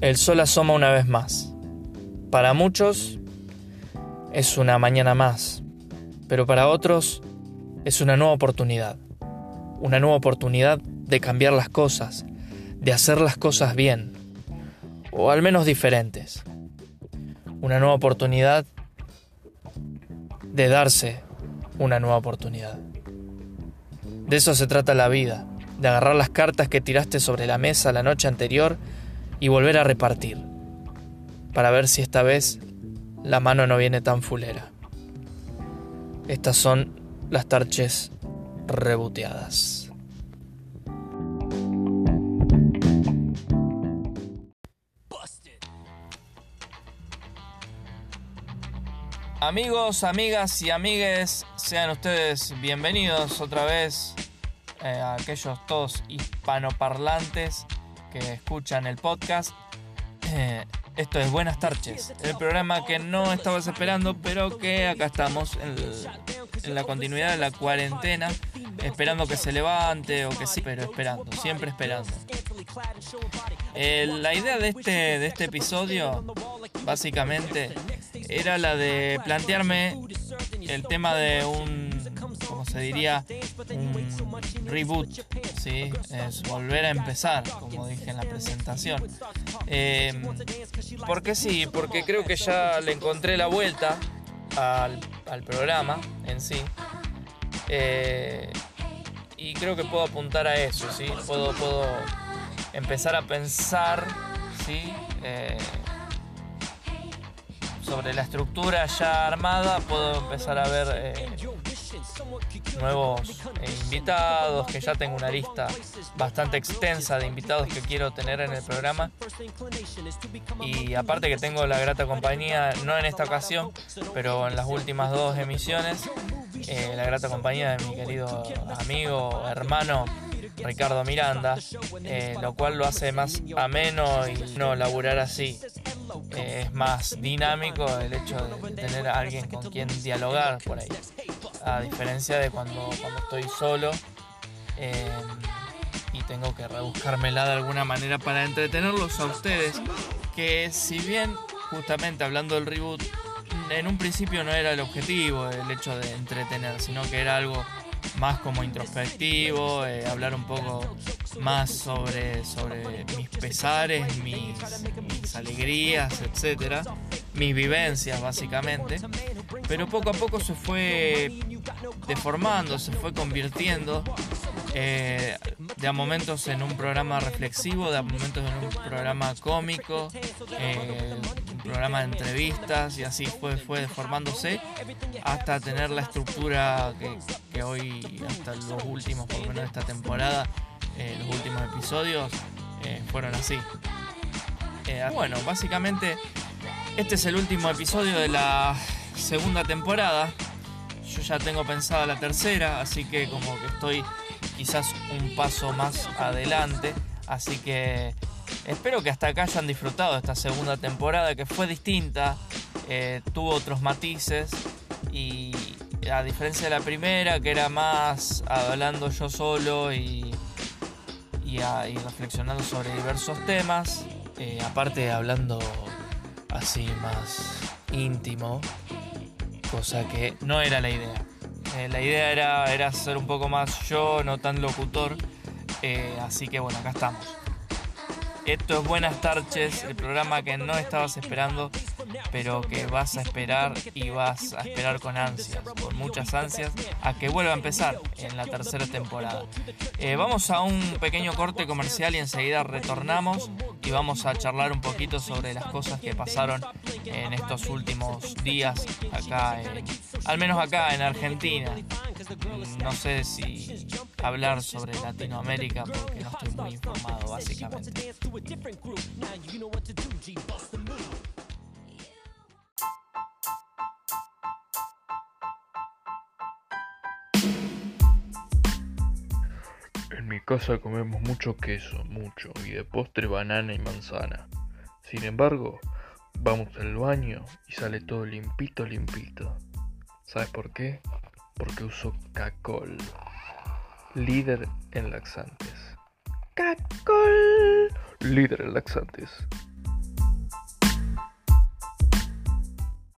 El sol asoma una vez más. Para muchos es una mañana más, pero para otros es una nueva oportunidad. Una nueva oportunidad de cambiar las cosas, de hacer las cosas bien, o al menos diferentes. Una nueva oportunidad de darse una nueva oportunidad. De eso se trata la vida, de agarrar las cartas que tiraste sobre la mesa la noche anterior y volver a repartir, para ver si esta vez la mano no viene tan fulera. Estas son las tarches reboteadas. Amigos, amigas y amigues, sean ustedes bienvenidos otra vez eh, a aquellos todos hispanoparlantes que escuchan el podcast. Eh, esto es Buenas Tarches, el programa que no estabas esperando, pero que acá estamos en, la continuidad de la cuarentena, esperando que se levante o que sí, pero esperando, siempre esperando. Eh, la idea de este, de este episodio, básicamente, era la de plantearme el tema de un se diría, un reboot, ¿sí? es volver a empezar, como dije en la presentación. Eh, porque sí, porque creo que ya le encontré la vuelta al, programa en sí. Eh, y creo que puedo apuntar a eso, ¿sí? Puedo, puedo empezar a pensar, ¿sí? Eh, sobre la estructura ya armada, puedo empezar a ver nuevos eh, invitados, que ya tengo una lista bastante extensa de invitados que quiero tener en el programa. Y aparte que tengo la grata compañía, no en esta ocasión, pero en las últimas dos emisiones, eh, la grata compañía de mi querido amigo, hermano Ricardo Miranda, eh, lo cual lo hace más ameno y no laburar así. Es más dinámico el hecho de tener a alguien con quien dialogar por ahí. A diferencia de cuando, estoy solo eh, y tengo que rebuscármela de alguna manera para entretenerlos a ustedes, que si bien justamente hablando del reboot, en un principio no era el objetivo el hecho de entretener, sino que era algo más como introspectivo, eh, hablar un poco más sobre, sobre mis pesares, mis, alegrías, etcétera, mis vivencias básicamente. Pero poco a poco se fue deformando, se fue convirtiendo eh, de a momentos en un programa reflexivo, de a momentos en un programa cómico, eh, programa de entrevistas y así fue, fue deformándose hasta tener la estructura que, hoy, hasta los últimos, por lo menos esta temporada, eh, los últimos episodios fueron así. bueno, básicamente este es el último episodio de la segunda temporada. Yo ya tengo pensada la tercera, así que como que estoy quizás un paso más adelante. Así que espero que hasta acá hayan disfrutado esta segunda temporada que fue distinta, eh, tuvo otros matices y a diferencia de la primera que era más hablando yo solo y, y, reflexionando sobre diversos temas, eh, aparte hablando así más íntimo, cosa que no era la idea. Eh, la idea era, era ser un poco más yo, no tan locutor, eh, así que bueno, acá estamos. Esto es Buenas Tarches, el programa que no estabas esperando, pero que vas a esperar y vas a esperar con ansias, con muchas ansias, a que vuelva a empezar en la tercera temporada. Eh, vamos a un pequeño corte comercial y enseguida retornamos y vamos a charlar un poquito sobre las cosas que pasaron en estos últimos días acá, al menos acá en Argentina. No sé si hablar sobre Latinoamérica porque no estoy muy informado básicamente. Mi casa comemos mucho queso, mucho, y de postre banana y manzana. Sin embargo, vamos al baño y sale todo limpito, limpito. ¿Sabes por qué? Porque uso Cacol, líder en laxantes. Cacol, líder en laxantes.